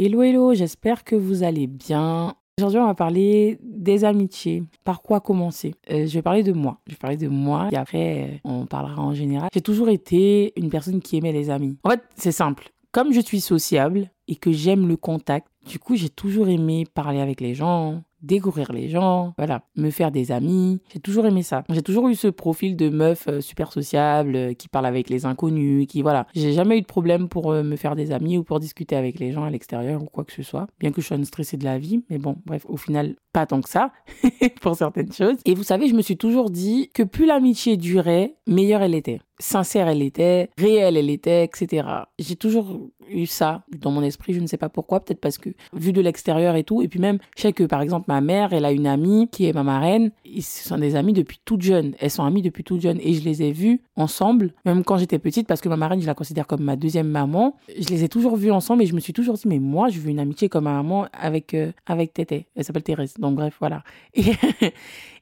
Hello, hello, j'espère que vous allez bien. Aujourd'hui, on va parler des amitiés. Par quoi commencer? Euh, Je vais parler de moi. Je vais parler de moi et après, euh, on parlera en général. J'ai toujours été une personne qui aimait les amis. En fait, c'est simple. Comme je suis sociable et que j'aime le contact, du coup, j'ai toujours aimé parler avec les gens, découvrir les gens, voilà, me faire des amis. J'ai toujours aimé ça. J'ai toujours eu ce profil de meuf euh, super sociable euh, qui parle avec les inconnus, qui voilà. J'ai jamais eu de problème pour euh, me faire des amis ou pour discuter avec les gens à l'extérieur ou quoi que ce soit. Bien que je sois une stressée de la vie, mais bon, bref, au final, pas tant que ça pour certaines choses. Et vous savez, je me suis toujours dit que plus l'amitié durait, meilleure elle était. Sincère elle était, réelle elle était, etc. J'ai toujours eu ça dans mon esprit, je ne sais pas pourquoi, peut-être parce que vu de l'extérieur et tout, et puis même, je sais que par exemple ma mère, elle a une amie qui est ma marraine, ils sont des amis depuis toute jeune, elles sont amies depuis toute jeune, et je les ai vues ensemble, même quand j'étais petite, parce que ma marraine, je la considère comme ma deuxième maman, je les ai toujours vues ensemble, et je me suis toujours dit, mais moi, je veux une amitié comme ma maman avec, euh, avec Tété, elle s'appelle Thérèse, donc bref, voilà.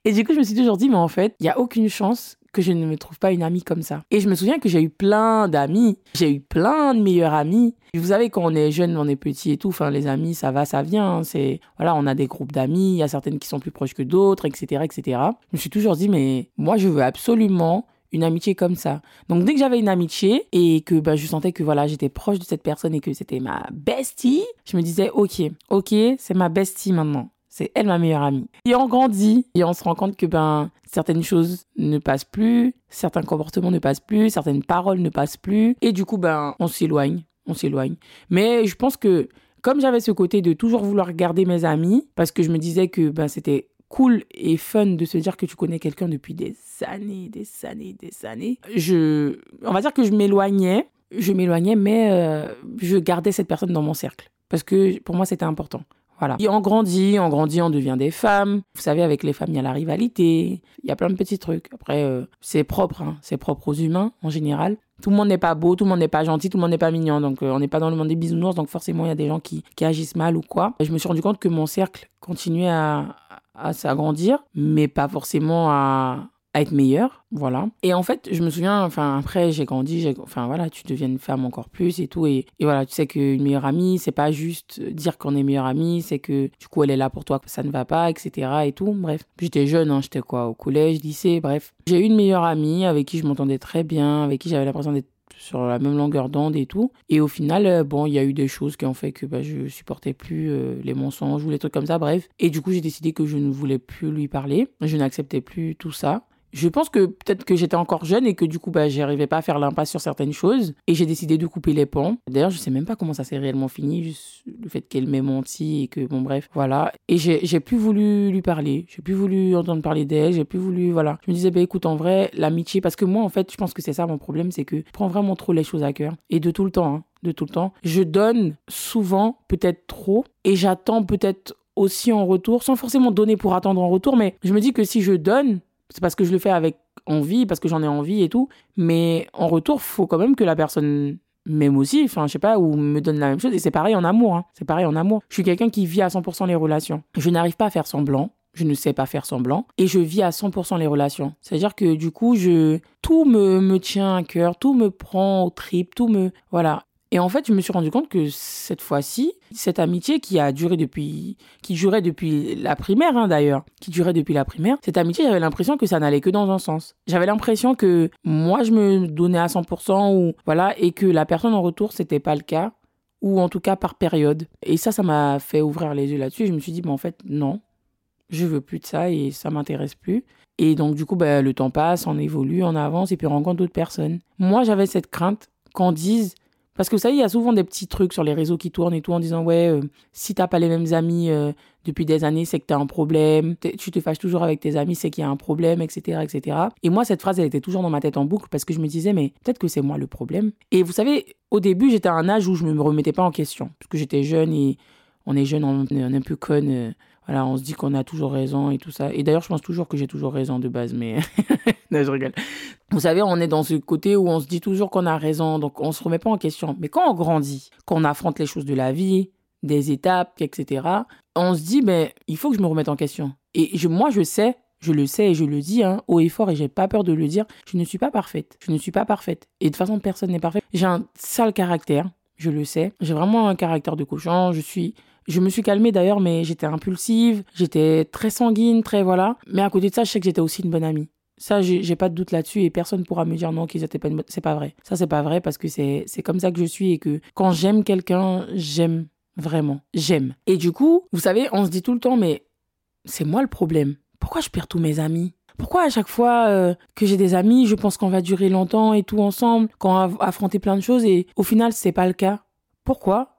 Et, du coup, je me suis toujours dit, mais en fait, il n'y a aucune chance que je ne me trouve pas une amie comme ça. Et je me souviens que j'ai eu plein d'amis, j'ai eu plein de meilleurs amis. vous savez, quand on est jeune, on est petit et tout, enfin, les amis, ça va, ça vient. C'est, voilà, on a des groupes d'amis, il y a certaines qui sont plus proches que d'autres, etc., etc. Je me suis toujours dit, mais moi, je veux absolument une amitié comme ça. Donc dès que j'avais une amitié et que bah, je sentais que voilà, j'étais proche de cette personne et que c'était ma bestie, je me disais OK, OK, c'est ma bestie maintenant. C'est elle ma meilleure amie. Et on grandit et on se rend compte que ben certaines choses ne passent plus, certains comportements ne passent plus, certaines paroles ne passent plus et du coup ben on s'éloigne, on s'éloigne. Mais je pense que comme j'avais ce côté de toujours vouloir garder mes amis parce que je me disais que ben c'était cool et fun de se dire que tu connais quelqu'un depuis des années, des années, des années. Je, on va dire que je m'éloignais, je m'éloignais, mais euh, je gardais cette personne dans mon cercle parce que pour moi c'était important. Voilà. Et on grandit, on grandit, on devient des femmes. Vous savez, avec les femmes, il y a la rivalité, il y a plein de petits trucs. Après, euh, c'est propre, hein. c'est propre aux humains en général. Tout le monde n'est pas beau, tout le monde n'est pas gentil, tout le monde n'est pas mignon. Donc, euh, on n'est pas dans le monde des bisounours, donc forcément, il y a des gens qui, qui agissent mal ou quoi. Et je me suis rendu compte que mon cercle continuait à, à s'agrandir, mais pas forcément à, être meilleure, voilà. Et en fait, je me souviens, enfin après j'ai grandi, enfin voilà, tu deviens une femme encore plus et tout, et, voilà, tu sais qu'une meilleure amie, c'est pas juste dire qu'on est meilleure amie, c'est que du coup elle est là pour toi, ça ne va pas, etc. et tout. Bref, j'étais jeune, hein, j'étais quoi, au collège, lycée, bref. J'ai eu une meilleure amie avec qui je m'entendais très bien, avec qui j'avais l'impression d'être sur la même longueur d'onde et tout. Et au final, euh, bon, il y a eu des choses qui ont fait que bah, je supportais plus euh, les mensonges ou les trucs comme ça, bref. Et du coup, j'ai décidé que je ne voulais plus lui parler. Je n'acceptais plus tout ça je pense que peut-être que j'étais encore jeune et que du coup, bah, j'arrivais pas à faire l'impasse sur certaines choses. Et j'ai décidé de couper les ponts. D'ailleurs, je sais même pas comment ça s'est réellement fini, le fait qu'elle m'ait menti et que, bon, bref, voilà. Et j'ai plus voulu lui parler. J'ai plus voulu entendre parler d'elle. J'ai plus voulu, voilà. Je me disais, bah, écoute, en vrai, l'amitié, parce que moi, en fait, je pense que c'est ça mon problème, c'est que je prends vraiment trop les choses à cœur. Et de tout le temps, hein, de tout le temps. Je donne souvent, peut-être trop, et j'attends peut-être aussi en retour, sans forcément donner pour attendre en retour, mais je me dis que si je donne, c'est parce que je le fais avec envie, parce que j'en ai envie et tout. Mais en retour, faut quand même que la personne m'aime aussi, enfin, je sais pas, ou me donne la même chose. Et c'est pareil en amour, hein. c'est pareil en amour. Je suis quelqu'un qui vit à 100% les relations. Je n'arrive pas à faire semblant. Je ne sais pas faire semblant et je vis à 100% les relations. C'est-à-dire que du coup, je tout me, me tient à cœur, tout me prend au trip, tout me voilà. Et en fait, je me suis rendu compte que cette fois-ci, cette amitié qui a duré depuis, qui durait depuis la primaire hein, d'ailleurs, qui durait depuis la primaire, cette amitié, j'avais l'impression que ça n'allait que dans un sens. J'avais l'impression que moi, je me donnais à 100% ou voilà, et que la personne en retour, c'était pas le cas, ou en tout cas par période. Et ça, ça m'a fait ouvrir les yeux là-dessus. Je me suis dit, mais en fait, non, je veux plus de ça et ça m'intéresse plus. Et donc, du coup, bah, le temps passe, on évolue, on avance et puis on rencontre d'autres personnes. Moi, j'avais cette crainte qu'on dise parce que vous savez, il y a souvent des petits trucs sur les réseaux qui tournent et tout en disant ouais, euh, si t'as pas les mêmes amis euh, depuis des années, c'est que t'as un problème. Tu te fâches toujours avec tes amis, c'est qu'il y a un problème, etc., etc. Et moi, cette phrase, elle était toujours dans ma tête en boucle parce que je me disais mais peut-être que c'est moi le problème. Et vous savez, au début, j'étais à un âge où je me remettais pas en question parce que j'étais jeune et on est jeune, on est un peu conne. Voilà, on se dit qu'on a toujours raison et tout ça. Et d'ailleurs, je pense toujours que j'ai toujours raison de base, mais non, je rigole. Vous savez, on est dans ce côté où on se dit toujours qu'on a raison, donc on se remet pas en question. Mais quand on grandit, quand on affronte les choses de la vie, des étapes, etc., on se dit, ben, il faut que je me remette en question. Et je, moi, je sais, je le sais et je le dis hein, haut et fort et j'ai pas peur de le dire, je ne suis pas parfaite. Je ne suis pas parfaite. Et de toute façon, personne n'est parfait. J'ai un sale caractère. je le sais. J'ai vraiment un caractère de cochon. Je suis je me suis calmée d'ailleurs, mais j'étais impulsive, j'étais très sanguine, très voilà. Mais à côté de ça, je sais que j'étais aussi une bonne amie. Ça, j'ai pas de doute là-dessus et personne pourra me dire non qu'ils étaient pas une. C'est pas vrai. Ça, c'est pas vrai parce que c'est comme ça que je suis et que quand j'aime quelqu'un, j'aime vraiment. J'aime. Et du coup, vous savez, on se dit tout le temps, mais c'est moi le problème. Pourquoi je perds tous mes amis? Pourquoi à chaque fois euh, que j'ai des amis, je pense qu'on va durer longtemps et tout ensemble, qu'on va affronter plein de choses et au final, c'est pas le cas? Pourquoi?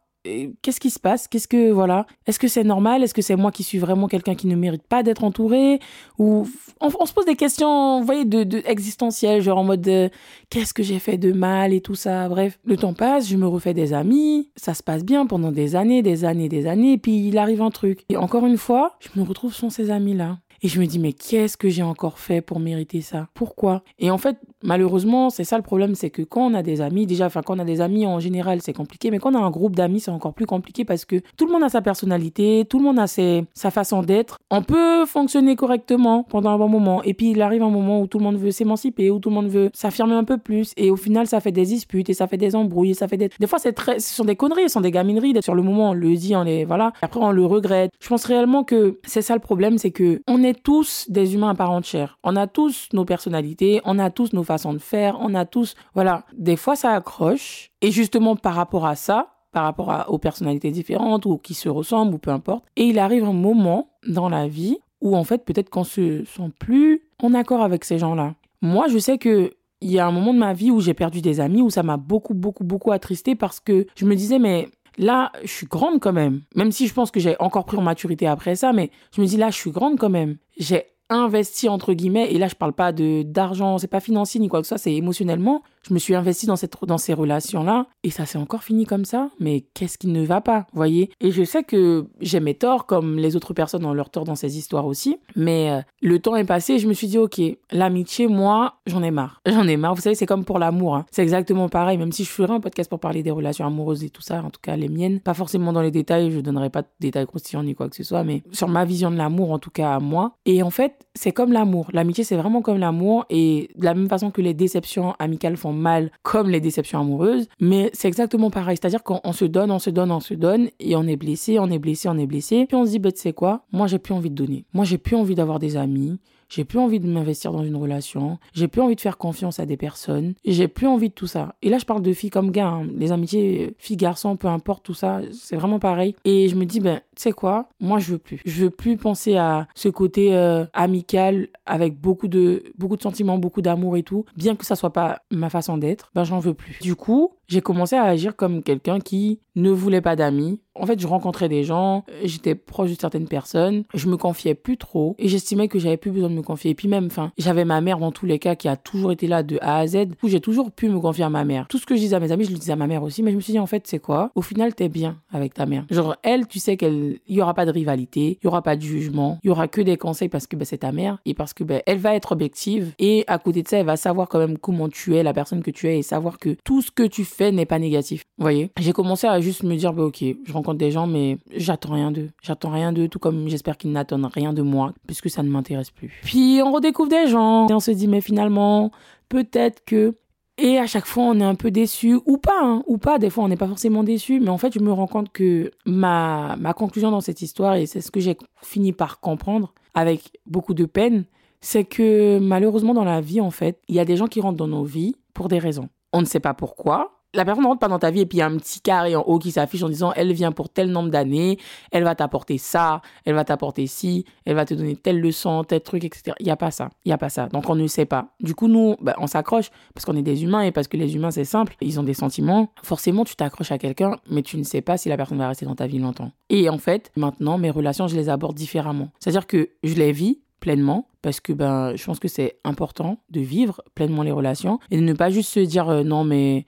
Qu'est-ce qui se passe? Qu'est-ce que voilà Est-ce que c'est normal? Est-ce que c'est moi qui suis vraiment quelqu'un qui ne mérite pas d'être entouré? Ou on, se pose des questions, vous voyez, de, existentielles, genre en mode qu'est-ce que j'ai fait de mal et tout ça. Bref, le temps passe, je me refais des amis, ça se passe bien pendant des années, des années, des années, et puis il arrive un truc. Et encore une fois, je me retrouve sans ces amis-là. Et je me dis, mais qu'est-ce que j'ai encore fait pour mériter ça? Pourquoi? Et en fait, malheureusement, c'est ça le problème, c'est que quand on a des amis, déjà, enfin, quand on a des amis en général, c'est compliqué, mais quand on a un groupe d'amis, c'est encore plus compliqué parce que tout le monde a sa personnalité, tout le monde a sa façon d'être. On peut fonctionner correctement pendant un bon moment, et puis il arrive un moment où tout le monde veut s'émanciper, où tout le monde veut s'affirmer un peu plus, et au final, ça fait des disputes, et ça fait des embrouilles, et ça fait des... Des fois, c'est très... ce sont des conneries, ce sont des gamineries. Sur le moment, on le dit, on les... Voilà. Après, on le regrette. Je pense réellement que c'est ça le problème, c'est que on est tous des humains à part entière. On a tous nos personnalités, on a tous nos façons de faire, on a tous, voilà, des fois ça accroche. Et justement par rapport à ça, par rapport aux personnalités différentes ou qui se ressemblent ou peu importe. Et il arrive un moment dans la vie où en fait peut-être qu'on se sent plus en accord avec ces gens-là. Moi, je sais que il y a un moment de ma vie où j'ai perdu des amis où ça m'a beaucoup beaucoup beaucoup attristé parce que je me disais mais là, je suis grande quand même. Même si je pense que j'ai encore pris en maturité après ça, mais je me dis là, je suis grande quand même. J'ai investi entre guillemets et là je parle pas de d'argent c'est pas financier ni quoi que ce soit c'est émotionnellement je me suis investi dans, dans ces relations-là et ça s'est encore fini comme ça. Mais qu'est-ce qui ne va pas, voyez? Et je sais que j'ai mes torts comme les autres personnes ont leurs torts dans ces histoires aussi. Mais euh, le temps est passé et je me suis dit, ok, l'amitié, moi, j'en ai marre. J'en ai marre. Vous savez, c'est comme pour l'amour. Hein. C'est exactement pareil. Même si je ferai un podcast pour parler des relations amoureuses et tout ça, en tout cas les miennes, pas forcément dans les détails, je donnerai pas de détails croustillants ni quoi que ce soit, mais sur ma vision de l'amour, en tout cas à moi. Et en fait, c'est comme l'amour. L'amitié, c'est vraiment comme l'amour. Et de la même façon que les déceptions amicales font mal comme les déceptions amoureuses, mais c'est exactement pareil. C'est-à-dire qu'on se donne, on se donne, on se donne, et on est blessé, on est blessé, on est blessé. Puis on se dit, bah, tu sais quoi, moi j'ai plus envie de donner. Moi j'ai plus envie d'avoir des amis. J'ai plus envie de m'investir dans une relation. J'ai plus envie de faire confiance à des personnes. J'ai plus envie de tout ça. Et là, je parle de filles comme gars. Hein. Les amitiés filles-garçons, peu importe tout ça, c'est vraiment pareil. Et je me dis, ben, tu sais quoi? Moi, je veux plus. Je veux plus penser à ce côté euh, amical avec beaucoup de, beaucoup de sentiments, beaucoup d'amour et tout. Bien que ça soit pas ma façon d'être, ben, j'en veux plus. Du coup, j'ai commencé à agir comme quelqu'un qui ne voulait pas d'amis. En fait, je rencontrais des gens, j'étais proche de certaines personnes, je me confiais plus trop et j'estimais que j'avais plus besoin de me confier. Et puis même, enfin, j'avais ma mère dans tous les cas qui a toujours été là de A à Z, où j'ai toujours pu me confier à ma mère. Tout ce que je disais à mes amis, je le disais à ma mère aussi, mais je me suis dit en fait, c'est quoi? Au final, t'es bien avec ta mère. Genre elle, tu sais qu'elle, il y aura pas de rivalité, il y aura pas de jugement, il y aura que des conseils parce que ben, c'est ta mère et parce que ben, elle va être objective et à côté de ça, elle va savoir quand même comment tu es, la personne que tu es et savoir que tout ce que tu fais n'est pas négatif. Vous voyez? J'ai commencé à juste me dire, bah, ok, je rencontre des gens, mais j'attends rien d'eux. J'attends rien d'eux, tout comme j'espère qu'ils n'attendent rien de moi, puisque ça ne m'intéresse plus. Puis on redécouvre des gens et on se dit, mais finalement, peut-être que et à chaque fois, on est un peu déçu, ou pas, hein, ou pas. Des fois, on n'est pas forcément déçu, mais en fait, je me rends compte que ma, ma conclusion dans cette histoire, et c'est ce que j'ai fini par comprendre avec beaucoup de peine, c'est que malheureusement, dans la vie, en fait, il y a des gens qui rentrent dans nos vies pour des raisons. On ne sait pas pourquoi. La personne ne rentre pas dans ta vie et puis il y a un petit carré en haut qui s'affiche en disant elle vient pour tel nombre d'années, elle va t'apporter ça, elle va t'apporter ci, elle va te donner telle leçon, tel truc, etc. Il n'y a pas ça. Il n'y a pas ça. Donc on ne sait pas. Du coup, nous, bah, on s'accroche parce qu'on est des humains et parce que les humains, c'est simple. Ils ont des sentiments. Forcément, tu t'accroches à quelqu'un, mais tu ne sais pas si la personne va rester dans ta vie longtemps. Et en fait, maintenant, mes relations, je les aborde différemment. C'est-à-dire que je les vis pleinement parce que ben je pense que c'est important de vivre pleinement les relations et de ne pas juste se dire euh, non mais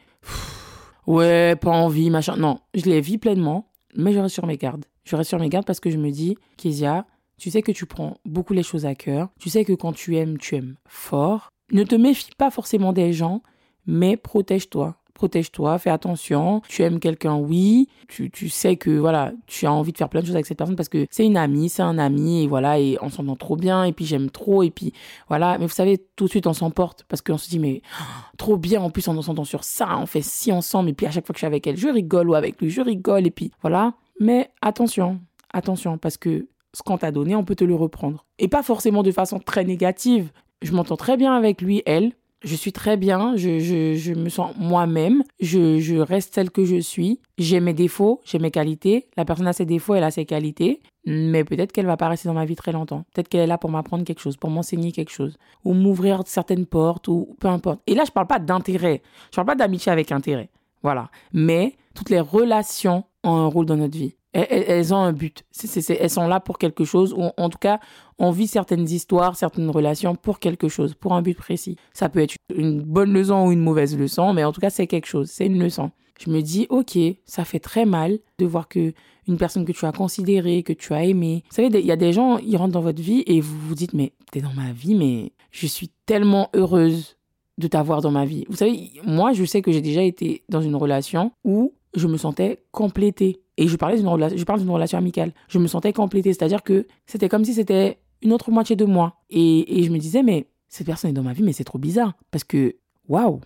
ouais pas envie machin. Non je les vis pleinement mais je reste sur mes gardes. Je reste sur mes gardes parce que je me dis Kezia tu sais que tu prends beaucoup les choses à cœur. Tu sais que quand tu aimes tu aimes fort. Ne te méfie pas forcément des gens mais protège-toi protège-toi, fais attention. Tu aimes quelqu'un, oui. Tu, tu sais que voilà, tu as envie de faire plein de choses avec cette personne parce que c'est une amie, c'est un ami et voilà, et on s'entend trop bien et puis j'aime trop et puis voilà. Mais vous savez, tout de suite on s'emporte parce qu'on se dit mais trop bien. En plus on s'entend sur ça, on fait si ensemble et puis à chaque fois que je suis avec elle, je rigole ou avec lui, je rigole et puis voilà. Mais attention, attention parce que ce qu'on t'a donné, on peut te le reprendre. Et pas forcément de façon très négative. Je m'entends très bien avec lui, elle. Je suis très bien, je, je, je me sens moi-même, je, je reste celle que je suis. J'ai mes défauts, j'ai mes qualités. La personne a ses défauts, elle a ses qualités. Mais peut-être qu'elle va pas rester dans ma vie très longtemps. Peut-être qu'elle est là pour m'apprendre quelque chose, pour m'enseigner quelque chose, ou m'ouvrir certaines portes, ou peu importe. Et là, je parle pas d'intérêt. Je parle pas d'amitié avec intérêt. Voilà. Mais toutes les relations ont un rôle dans notre vie. Elles, ont un but. elles sont là pour quelque chose, ou en tout cas, on vit certaines histoires, certaines relations pour quelque chose, pour un but précis. Ça peut être une bonne leçon ou une mauvaise leçon, mais en tout cas, c'est quelque chose, c'est une leçon. Je me dis, ok, ça fait très mal de voir que une personne que tu as considérée, que tu as aimée. Vous savez, il y a des gens, ils rentrent dans votre vie et vous vous dites, mais t'es dans ma vie, mais je suis tellement heureuse de t'avoir dans ma vie. Vous savez, moi, je sais que j'ai déjà été dans une relation où je me sentais complétée. Et je, parlais d'une je parle d'une relation amicale. Je me sentais complétée, c'est-à-dire que c'était comme si c'était une autre moitié de moi. Et, et je me disais, mais cette personne est dans ma vie, mais c'est trop bizarre. Parce que, waouh,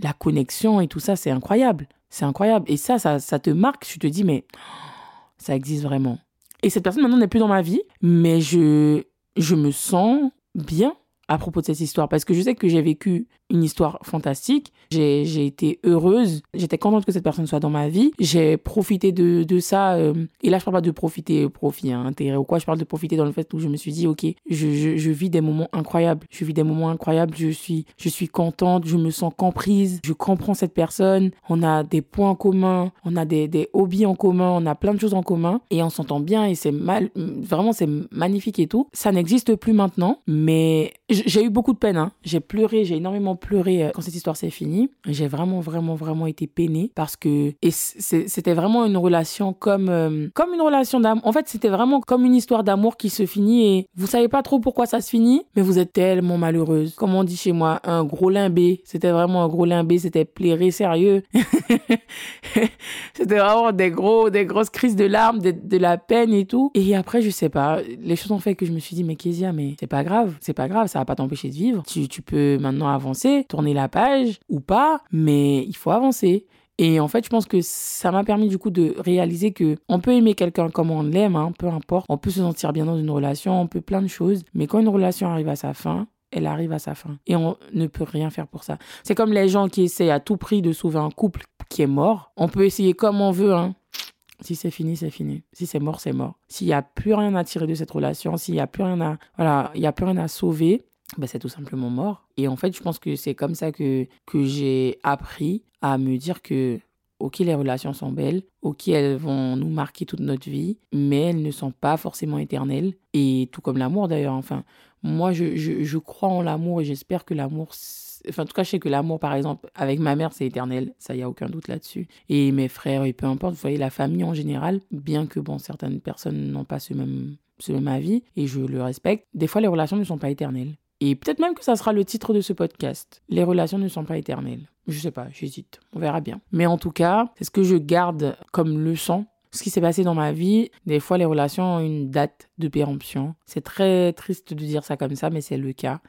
la connexion et tout ça, c'est incroyable. C'est incroyable. Et ça, ça, ça te marque. Tu te dis, mais ça existe vraiment. Et cette personne maintenant n'est plus dans ma vie, mais je, je me sens bien à propos de cette histoire parce que je sais que j'ai vécu une histoire fantastique. J'ai été heureuse. J'étais contente que cette personne soit dans ma vie. J'ai profité de, de ça. Euh, et là, je parle pas de profiter, profit, hein, intérêt ou quoi. Je parle de profiter dans le fait où je me suis dit, OK, je, je, je, vis des moments incroyables. Je vis des moments incroyables. Je suis, je suis contente. Je me sens comprise. Je comprends cette personne. On a des points en commun. On a des, des hobbies en commun. On a plein de choses en commun. Et on s'entend bien. Et c'est mal, vraiment, c'est magnifique et tout. Ça n'existe plus maintenant. Mais j'ai eu beaucoup de peine. Hein. J'ai pleuré. J'ai énormément pleuré euh, quand cette histoire s'est finie. J'ai vraiment, vraiment, vraiment été peinée parce que c'était vraiment une relation comme, euh, comme une relation d'amour. En fait, c'était vraiment comme une histoire d'amour qui se finit et vous savez pas trop pourquoi ça se finit, mais vous êtes tellement malheureuse. Comme on dit chez moi, un gros limbé. C'était vraiment un gros limbé. C'était plairé sérieux. c'était vraiment des gros, des grosses crises de larmes, de, de, la peine et tout. Et après, je sais pas, les choses ont fait que je me suis dit, mais Kezia, mais c'est pas grave, c'est pas grave, ça pas t'empêcher de vivre. Tu, tu peux maintenant avancer tourner la page ou pas, mais il faut avancer. Et en fait, je pense que ça m'a permis du coup de réaliser que on peut aimer quelqu'un comme on l'aime, hein, peu importe. On peut se sentir bien dans une relation, on peut plein de choses. Mais quand une relation arrive à sa fin, elle arrive à sa fin. Et on ne peut rien faire pour ça. C'est comme les gens qui essayent à tout prix de sauver un couple qui est mort. On peut essayer comme on veut, hein. Si c'est fini, c'est fini. Si c'est mort, c'est mort. S'il n'y a plus rien à tirer de cette relation, s'il n'y a plus rien à, voilà, il y a plus rien à sauver, ben c'est tout simplement mort. Et en fait, je pense que c'est comme ça que, que j'ai appris à me dire que, ok, les relations sont belles, ok, elles vont nous marquer toute notre vie, mais elles ne sont pas forcément éternelles. Et tout comme l'amour d'ailleurs, enfin, moi, je, je, crois en l'amour et j'espère que l'amour enfin en tout cas je sais que l'amour par exemple avec ma mère c'est éternel ça y a aucun doute là-dessus et mes frères et peu importe vous voyez la famille en général bien que bon certaines personnes n'ont pas ce même ce même avis et je le respecte des fois les relations ne sont pas éternelles et peut-être même que ça sera le titre de ce podcast. Les relations ne sont pas éternelles. Je sais pas, j'hésite. On verra bien. Mais en tout cas, c'est ce que je garde comme leçon. Ce qui s'est passé dans ma vie, des fois les relations ont une date de péremption. C'est très triste de dire ça comme ça, mais c'est le cas.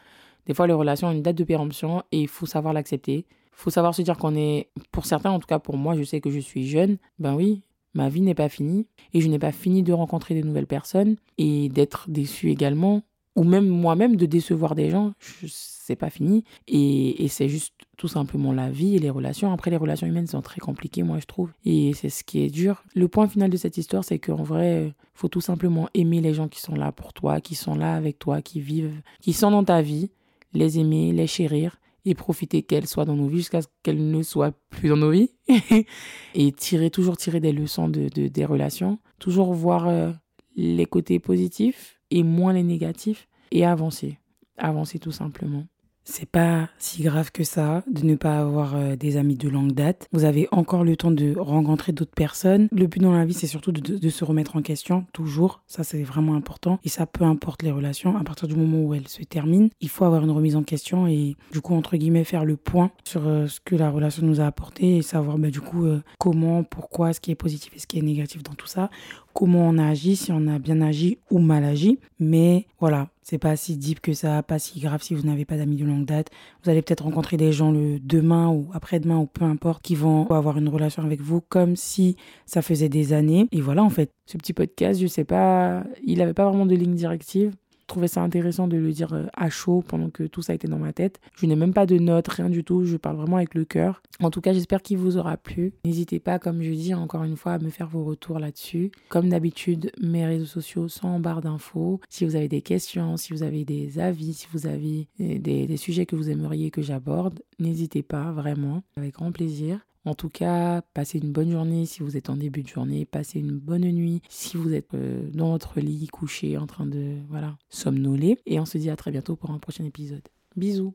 Des fois les relations ont une date de péremption et il faut savoir l'accepter. Il faut savoir se dire qu'on est, pour certains, en tout cas pour moi, je sais que je suis jeune. Ben oui, ma vie n'est pas finie et je n'ai pas fini de rencontrer de nouvelles personnes et d'être déçu également ou même moi-même de décevoir des gens, c'est pas fini. Et, et c'est juste tout simplement la vie et les relations. Après, les relations humaines sont très compliquées, moi, je trouve. Et c'est ce qui est dur. Le point final de cette histoire, c'est qu'en vrai, faut tout simplement aimer les gens qui sont là pour toi, qui sont là avec toi, qui vivent, qui sont dans ta vie, les aimer, les chérir et profiter qu'elles soient dans nos vies jusqu'à ce qu'elles ne soient plus dans nos vies. et tirer, toujours tirer des leçons de, de des relations. Toujours voir euh, les côtés positifs et moins les négatifs et avancer. Avancer tout simplement. c'est pas si grave que ça de ne pas avoir euh, des amis de longue date. Vous avez encore le temps de rencontrer d'autres personnes. Le but dans la vie, c'est surtout de, se remettre en question, toujours. Ça, c'est vraiment important. Et ça, peu importe les relations, à partir du moment où elles se terminent, il faut avoir une remise en question et du coup, entre guillemets, faire le point sur euh, ce que la relation nous a apporté et savoir bah, du coup euh, comment, pourquoi, ce qui est positif et ce qui est négatif dans tout ça comment on a agi, si on a bien agi ou mal agi. Mais voilà, c'est pas si deep que ça, pas si grave si vous n'avez pas d'amis de longue date. Vous allez peut-être rencontrer des gens le demain ou après-demain ou peu importe qui vont avoir une relation avec vous comme si ça faisait des années. Et voilà, en fait, ce petit podcast, je sais pas, il avait pas vraiment de ligne directive trouvais ça intéressant de le dire euh, à chaud pendant que tout ça était dans ma tête. Je n'ai même pas de notes, rien du tout. Je parle vraiment avec le cœur. En tout cas, j'espère qu'il vous aura plu. N'hésitez pas, comme je dis encore une fois, à me faire vos retours là-dessus. Comme d'habitude, mes réseaux sociaux sont en barre d'infos. Si vous avez des questions, si vous avez des avis, si vous avez des, des sujets que vous aimeriez que j'aborde, n'hésitez pas, vraiment, avec grand plaisir. En tout cas, passez une bonne journée si vous êtes en début de journée, passez une bonne nuit si vous êtes euh, dans votre lit couché en train de voilà, somnoler et on se dit à très bientôt pour un prochain épisode. Bisous.